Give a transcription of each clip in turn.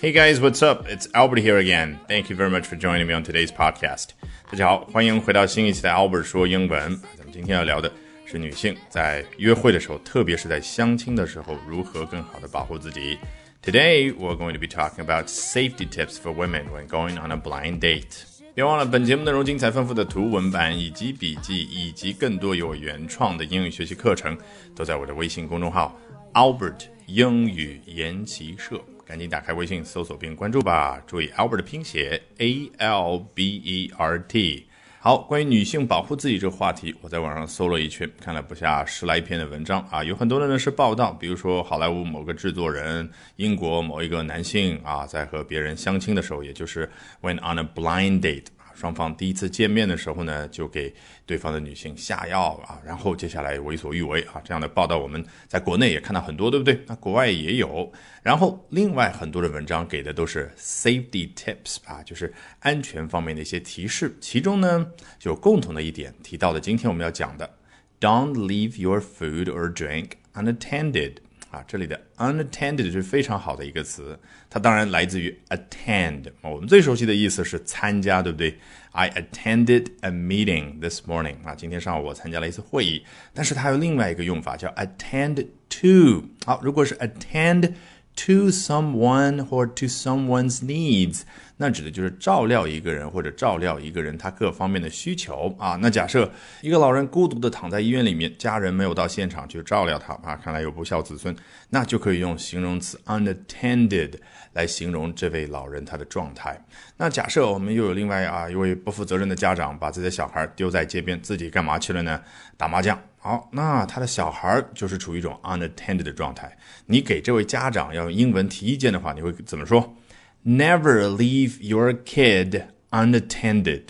Hey guys, what's up? It's Albert here again. Thank you very much for joining me on today's podcast. 大家好，欢迎回到新一期的 Albert 说英文。咱们今天要聊的是女性在约会的时候，特别是在相亲的时候，如何更好的保护自己。Today we're going to be talking about safety tips for women when going on a blind date. 别忘了，本节目内容精彩丰富的图文版以及笔记，以及更多有原创的英语学习课程，都在我的微信公众号 Albert 英语研习社。赶紧打开微信搜索并关注吧！注意 Albert 的拼写 A L B E R T。好，关于女性保护自己这个话题，我在网上搜了一圈，看了不下十来篇的文章啊，有很多的呢是报道，比如说好莱坞某个制作人，英国某一个男性啊，在和别人相亲的时候，也就是 when on a blind date。双方第一次见面的时候呢，就给对方的女性下药啊，然后接下来为所欲为啊，这样的报道我们在国内也看到很多，对不对？那国外也有。然后另外很多的文章给的都是 safety tips 啊，就是安全方面的一些提示。其中呢，有共同的一点提到的，今天我们要讲的，Don't leave your food or drink unattended。啊，这里的 unattended 是非常好的一个词，它当然来自于 attend。我们最熟悉的意思是参加，对不对？I attended a meeting this morning。啊，今天上午我参加了一次会议。但是它有另外一个用法叫 attend to。好，如果是 attend to someone 或 to someone's needs。那指的就是照料一个人或者照料一个人他各方面的需求啊。那假设一个老人孤独的躺在医院里面，家人没有到现场去照料他啊，看来有不孝子孙，那就可以用形容词 unattended 来形容这位老人他的状态。那假设我们又有另外啊一位不负责任的家长把自己的小孩丢在街边，自己干嘛去了呢？打麻将。好，那他的小孩就是处于一种 unattended 的状态。你给这位家长要用英文提意见的话，你会怎么说？Never leave your kid unattended。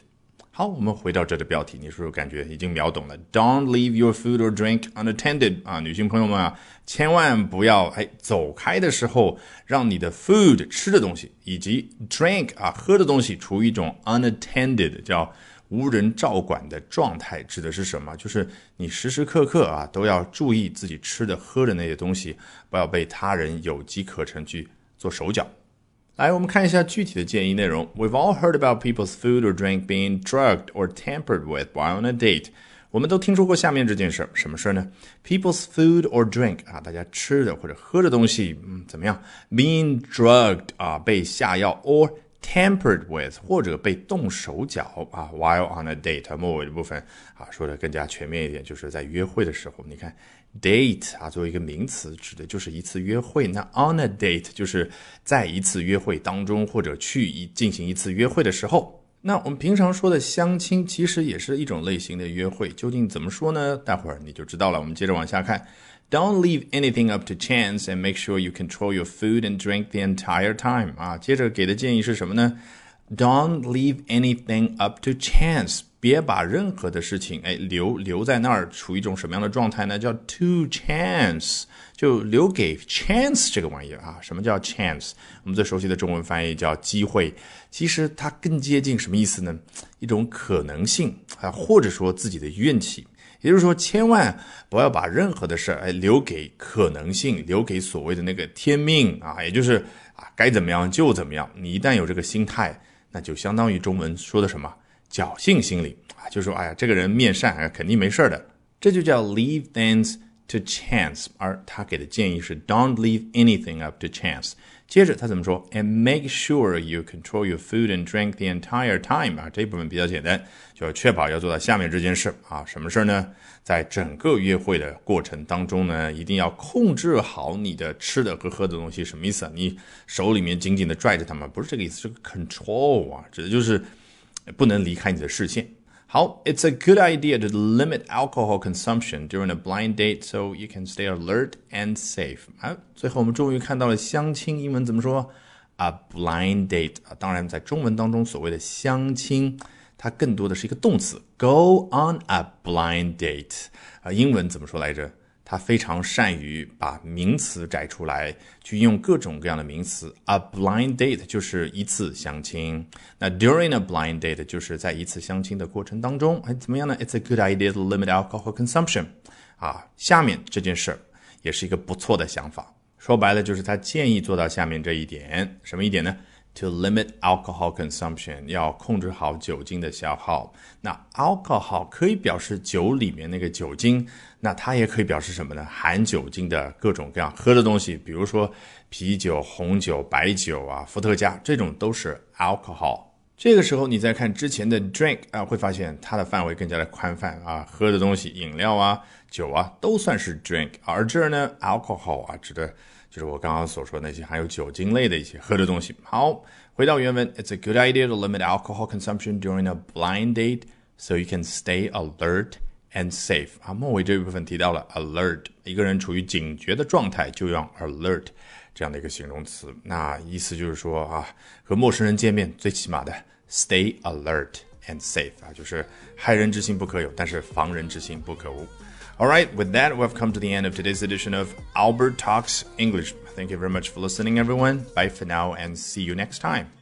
好，我们回到这的标题，你是不是感觉已经秒懂了？Don't leave your food or drink unattended。啊，女性朋友们啊，千万不要哎走开的时候，让你的 food 吃的东西以及 drink 啊喝的东西处于一种 unattended 叫无人照管的状态。指的是什么？就是你时时刻刻啊都要注意自己吃的喝的那些东西，不要被他人有机可乘去做手脚。来，我们看一下具体的建议内容。We've all heard about people's food or drink being drugged or tampered with while on a date。我们都听说过下面这件事儿，什么事儿呢？People's food or drink 啊，大家吃的或者喝的东西，嗯，怎么样？Being drugged 啊，被下药，or tampered with 或者被动手脚啊，while on a date。末尾的部分啊，说的更加全面一点，就是在约会的时候，你看。Date 啊，作为一个名词，指的就是一次约会。那 on a date 就是在一次约会当中，或者去一进行一次约会的时候。那我们平常说的相亲，其实也是一种类型的约会。究竟怎么说呢？待会儿你就知道了。我们接着往下看。Don't leave anything up to chance and make sure you control your food and drink the entire time。啊，接着给的建议是什么呢？Don't leave anything up to chance。别把任何的事情，哎，留留在那儿，处于一种什么样的状态呢？叫 to chance，就留给 chance 这个玩意儿啊。什么叫 chance？我们最熟悉的中文翻译叫机会，其实它更接近什么意思呢？一种可能性啊，或者说自己的运气。也就是说，千万不要把任何的事儿，哎，留给可能性，留给所谓的那个天命啊，也就是啊，该怎么样就怎么样。你一旦有这个心态，那就相当于中文说的什么？侥幸心理啊，就说哎呀，这个人面善啊，肯定没事的，这就叫 leave things to chance。而他给的建议是 don't leave anything up to chance。接着他怎么说？And make sure you control your food and drink the entire time。啊，这一部分比较简单，就要确保要做到下面这件事啊。什么事呢？在整个约会的过程当中呢，一定要控制好你的吃的和喝的东西。什么意思啊？你手里面紧紧的拽着它吗？不是这个意思，是 control 啊，指的就是。不能离开你的视线。好，It's a good idea to limit alcohol consumption during a blind date so you can stay alert and safe。啊，最后我们终于看到了相亲英文怎么说？A blind date 啊，当然在中文当中所谓的相亲，它更多的是一个动词，go on a blind date 啊，英文怎么说来着？他非常善于把名词摘出来，去用各种各样的名词。A blind date 就是一次相亲。那 during a blind date 就是在一次相亲的过程当中，哎，怎么样呢？It's a good idea to limit alcohol consumption。啊，下面这件事儿也是一个不错的想法。说白了就是他建议做到下面这一点，什么一点呢？To limit alcohol consumption，要控制好酒精的消耗。那 alcohol 可以表示酒里面那个酒精，那它也可以表示什么呢？含酒精的各种各样喝的东西，比如说啤酒、红酒、白酒啊、伏特加，这种都是 alcohol。这个时候你再看之前的 drink 啊，会发现它的范围更加的宽泛啊，喝的东西，饮料啊、酒啊都算是 drink。而这儿呢，alcohol 啊，指的就是我刚刚所说那些含有酒精类的一些喝的东西。好，回到原文，It's a good idea to limit alcohol consumption during a blind date so you can stay alert and safe。啊，末尾这一部分提到了 alert，一个人处于警觉的状态就用 alert。这样的一个形容词，那意思就是说啊，和陌生人见面，最起码的 stay alert and safe 啊，就是害人之心不可有，但是防人之心不可无。All right, with that, we've come to the end of today's edition of Albert Talks English. Thank you very much for listening, everyone. Bye for now, and see you next time.